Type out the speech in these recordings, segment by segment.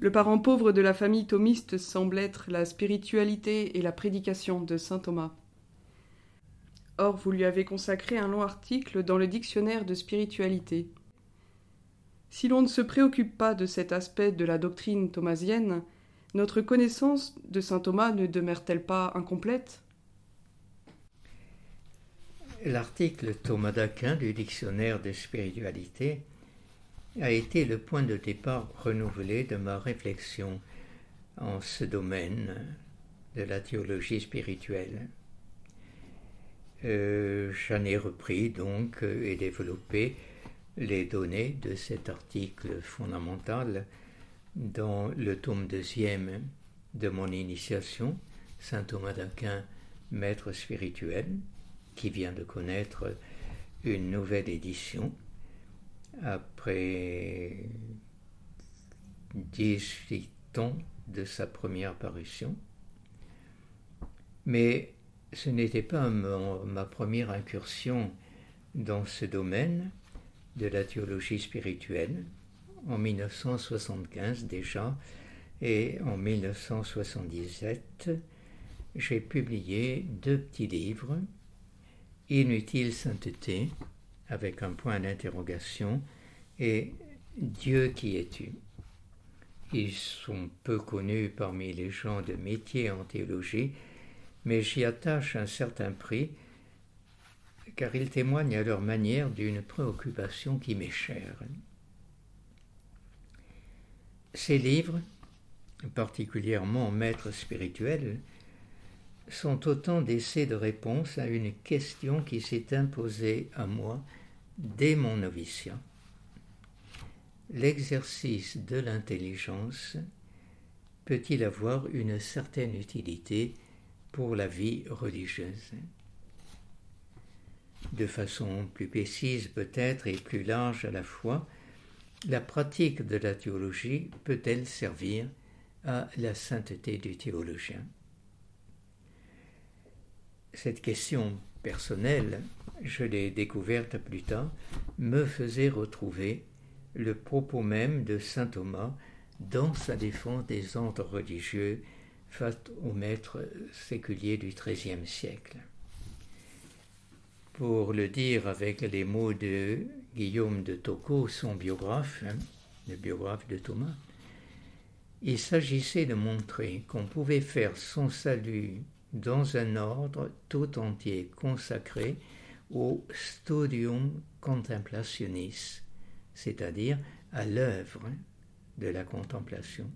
Le parent pauvre de la famille thomiste semble être la spiritualité et la prédication de saint Thomas. Or, vous lui avez consacré un long article dans le dictionnaire de spiritualité. Si l'on ne se préoccupe pas de cet aspect de la doctrine thomasienne, notre connaissance de saint Thomas ne demeure-t-elle pas incomplète? L'article Thomas d'Aquin du dictionnaire de spiritualité a été le point de départ renouvelé de ma réflexion en ce domaine de la théologie spirituelle. Euh, j'en ai repris donc euh, et développé les données de cet article fondamental dans le tome deuxième de mon initiation, Saint Thomas d'Aquin, maître spirituel, qui vient de connaître une nouvelle édition après 18 ans de sa première parution. Mais ce n'était pas ma première incursion dans ce domaine de la théologie spirituelle. En 1975 déjà et en 1977, j'ai publié deux petits livres Inutile sainteté, avec un point d'interrogation, et Dieu qui es-tu? Ils sont peu connus parmi les gens de métier en théologie, mais j'y attache un certain prix, car ils témoignent à leur manière d'une préoccupation qui m'est chère. Ces livres, particulièrement Maître spirituel, sont autant d'essais de réponse à une question qui s'est imposée à moi dès mon noviciat. L'exercice de l'intelligence peut-il avoir une certaine utilité pour la vie religieuse? De façon plus précise peut-être et plus large à la fois, la pratique de la théologie peut-elle servir à la sainteté du théologien? Cette question personnelle, je l'ai découverte plus tard, me faisait retrouver le propos même de saint Thomas dans sa défense des ordres religieux face au maître séculier du XIIIe siècle. Pour le dire avec les mots de Guillaume de Tocco, son biographe, hein, le biographe de Thomas, il s'agissait de montrer qu'on pouvait faire son salut dans un ordre tout entier consacré au studium contemplationis, c'est-à-dire à, l'œuvre de la contemplation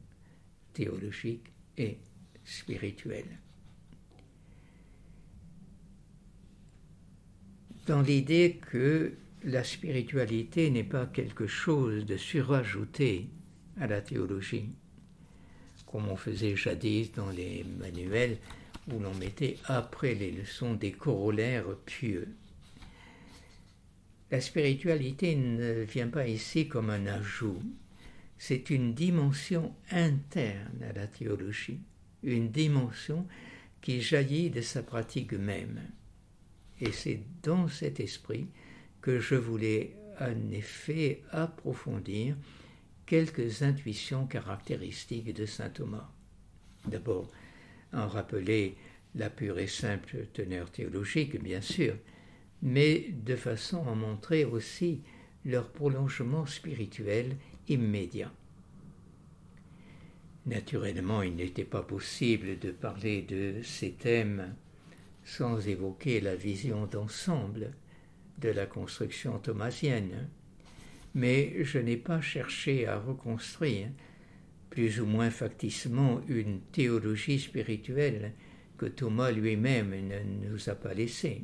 théologique et spirituelle. Dans l'idée que la spiritualité n'est pas quelque chose de surajouté à la théologie, comme on faisait jadis dans les manuels où l'on mettait après les leçons des corollaires pieux. La spiritualité ne vient pas ici comme un ajout, c'est une dimension interne à la théologie, une dimension qui jaillit de sa pratique même. Et c'est dans cet esprit que je voulais en effet approfondir quelques intuitions caractéristiques de saint Thomas. D'abord, en rappeler la pure et simple teneur théologique, bien sûr, mais de façon à montrer aussi leur prolongement spirituel immédiat. Naturellement, il n'était pas possible de parler de ces thèmes sans évoquer la vision d'ensemble de la construction thomasienne, mais je n'ai pas cherché à reconstruire plus ou moins facticement une théologie spirituelle que Thomas lui-même ne nous a pas laissée.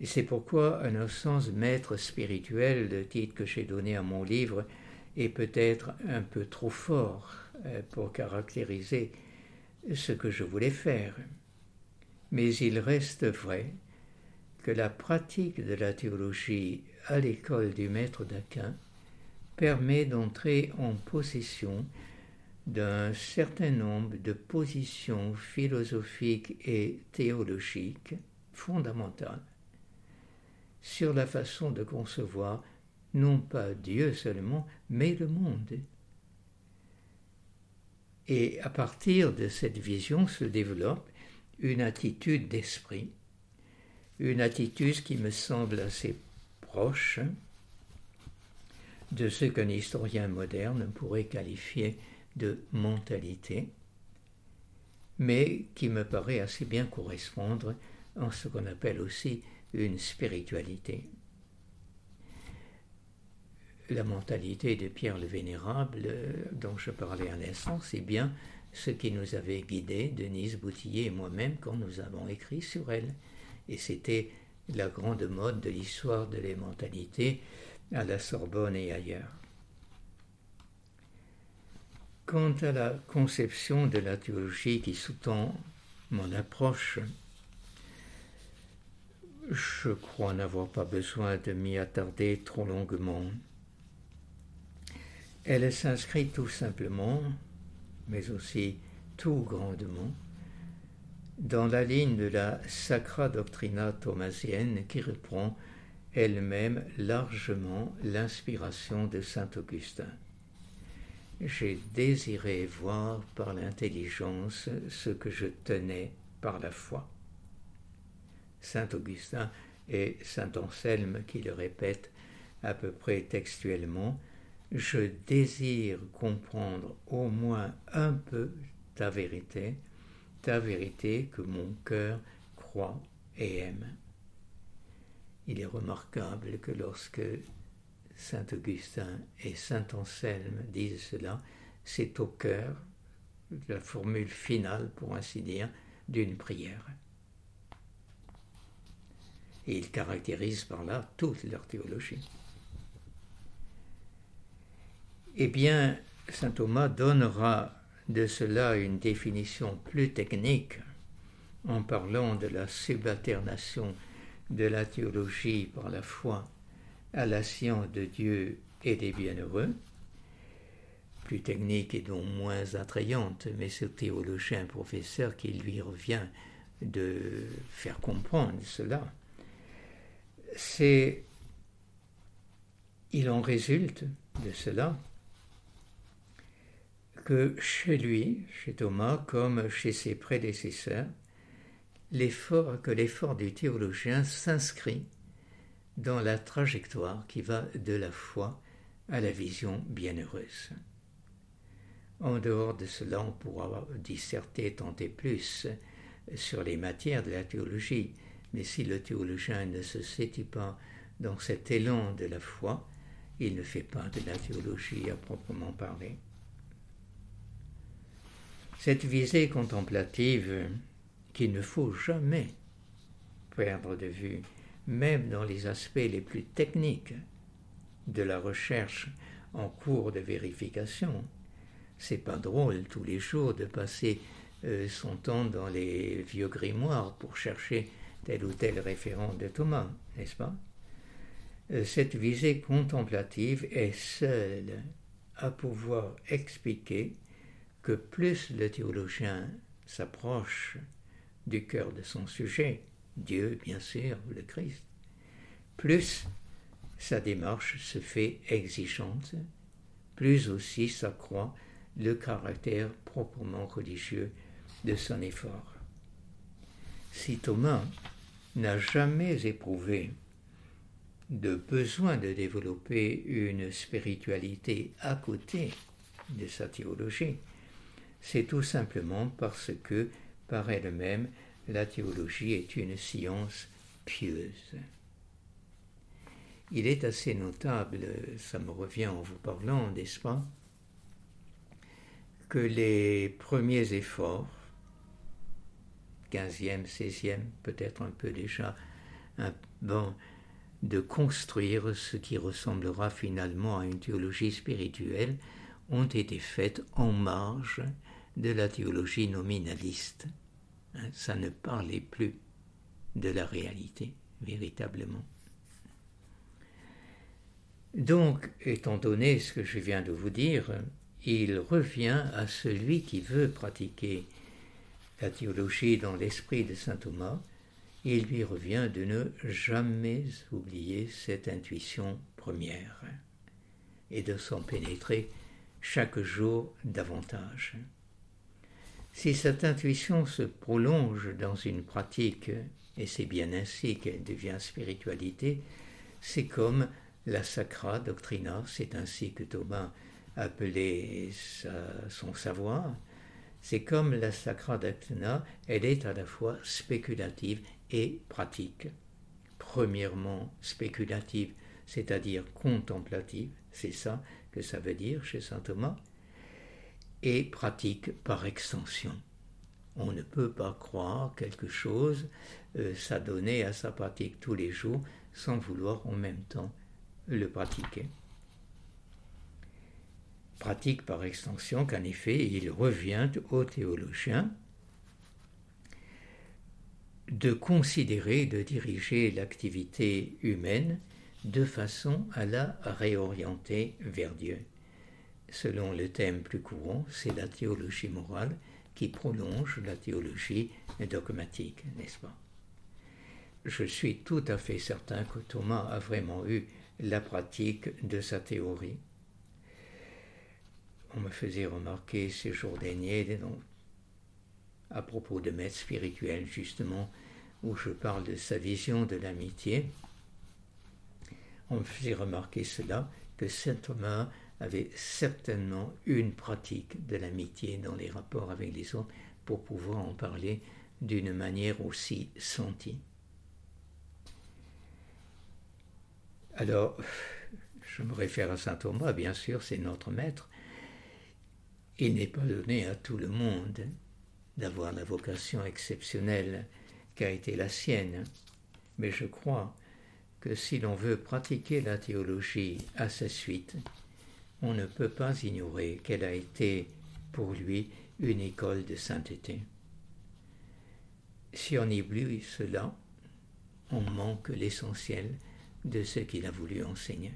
Et c'est pourquoi, à nos sens, maître spirituel, le titre que j'ai donné à mon livre, est peut-être un peu trop fort euh, pour caractériser ce que je voulais faire. Mais il reste vrai que la pratique de la théologie à l'école du maître d'Aquin permet d'entrer en possession d'un certain nombre de positions philosophiques et théologiques fondamentales sur la façon de concevoir non pas Dieu seulement, mais le monde. Et à partir de cette vision se développe une attitude d'esprit, une attitude qui me semble assez proche de ce qu'un historien moderne pourrait qualifier de mentalité, mais qui me paraît assez bien correspondre en ce qu'on appelle aussi une spiritualité. La mentalité de Pierre le Vénérable, dont je parlais un instant, c'est bien ce qui nous avait guidés, Denise Boutillier et moi-même, quand nous avons écrit sur elle. Et c'était la grande mode de l'histoire de la mentalité à la Sorbonne et ailleurs. Quant à la conception de la théologie qui sous-tend mon approche, je crois n'avoir pas besoin de m'y attarder trop longuement. Elle s'inscrit tout simplement, mais aussi tout grandement, dans la ligne de la Sacra Doctrina thomasienne qui reprend elle-même largement l'inspiration de saint Augustin. J'ai désiré voir par l'intelligence ce que je tenais par la foi. Saint Augustin et Saint Anselme qui le répètent à peu près textuellement, je désire comprendre au moins un peu ta vérité, ta vérité que mon cœur croit et aime. Il est remarquable que lorsque Saint Augustin et Saint Anselme disent cela, c'est au cœur, la formule finale, pour ainsi dire, d'une prière. Et ils caractérisent par là toute leur théologie. Eh bien, Saint Thomas donnera de cela une définition plus technique en parlant de la subalternation de la théologie par la foi à la science de Dieu et des bienheureux, plus technique et donc moins attrayante, mais ce théologien professeur qui lui revient de faire comprendre cela, c'est il en résulte de cela que chez lui, chez Thomas, comme chez ses prédécesseurs, l'effort, que l'effort du théologien s'inscrit dans la trajectoire qui va de la foi à la vision bienheureuse. En dehors de cela, on pourra disserter, tenter plus sur les matières de la théologie, mais si le théologien ne se situe pas dans cet élan de la foi, il ne fait pas de la théologie à proprement parler. Cette visée contemplative qu'il ne faut jamais perdre de vue, même dans les aspects les plus techniques de la recherche en cours de vérification. C'est pas drôle tous les jours de passer euh, son temps dans les vieux grimoires pour chercher tel ou tel référent de Thomas, n'est-ce pas? Euh, Cette visée contemplative est seule à pouvoir expliquer que plus le théologien s'approche du cœur de son sujet, Dieu bien sûr, le Christ, plus sa démarche se fait exigeante, plus aussi s'accroît le caractère proprement religieux de son effort. Si Thomas n'a jamais éprouvé de besoin de développer une spiritualité à côté de sa théologie, c'est tout simplement parce que par elle-même, la théologie est une science pieuse. Il est assez notable, ça me revient en vous parlant, n'est-ce pas, que les premiers efforts, 15e, 16e, peut-être un peu déjà, un, de construire ce qui ressemblera finalement à une théologie spirituelle, ont été faits en marge de la théologie nominaliste. Hein, ça ne parlait plus de la réalité, véritablement. Donc, étant donné ce que je viens de vous dire, il revient à celui qui veut pratiquer la théologie dans l'esprit de saint Thomas, il lui revient de ne jamais oublier cette intuition première et de s'en pénétrer chaque jour davantage. Si cette intuition se prolonge dans une pratique, et c'est bien ainsi qu'elle devient spiritualité, c'est comme la Sacra Doctrina, c'est ainsi que Thomas appelait son savoir, c'est comme la Sacra Doctrina, elle est à la fois spéculative et pratique. Premièrement, spéculative, c'est-à-dire contemplative, c'est ça que ça veut dire chez saint Thomas, et pratique par extension. On ne peut pas croire quelque chose, euh, s'adonner à sa pratique tous les jours sans vouloir en même temps le pratiquer. Pratique par extension qu'en effet il revient aux théologiens de considérer, de diriger l'activité humaine de façon à la réorienter vers Dieu. Selon le thème plus courant, c'est la théologie morale qui prolonge la théologie dogmatique, n'est-ce pas? Je suis tout à fait certain que Thomas a vraiment eu la pratique de sa théorie. On me faisait remarquer ces jours derniers, à propos de maître spirituel, justement, où je parle de sa vision de l'amitié, on me faisait remarquer cela, que saint Thomas avait certainement une pratique de l'amitié dans les rapports avec les autres pour pouvoir en parler d'une manière aussi sentie. Alors, je me réfère à saint Thomas, bien sûr, c'est notre maître. Il n'est pas donné à tout le monde d'avoir la vocation exceptionnelle qu'a été la sienne, mais je crois que si l'on veut pratiquer la théologie à sa suite, on ne peut pas ignorer qu'elle a été pour lui une école de sainteté. Si on oublie cela, on manque l'essentiel de ce qu'il a voulu enseigner.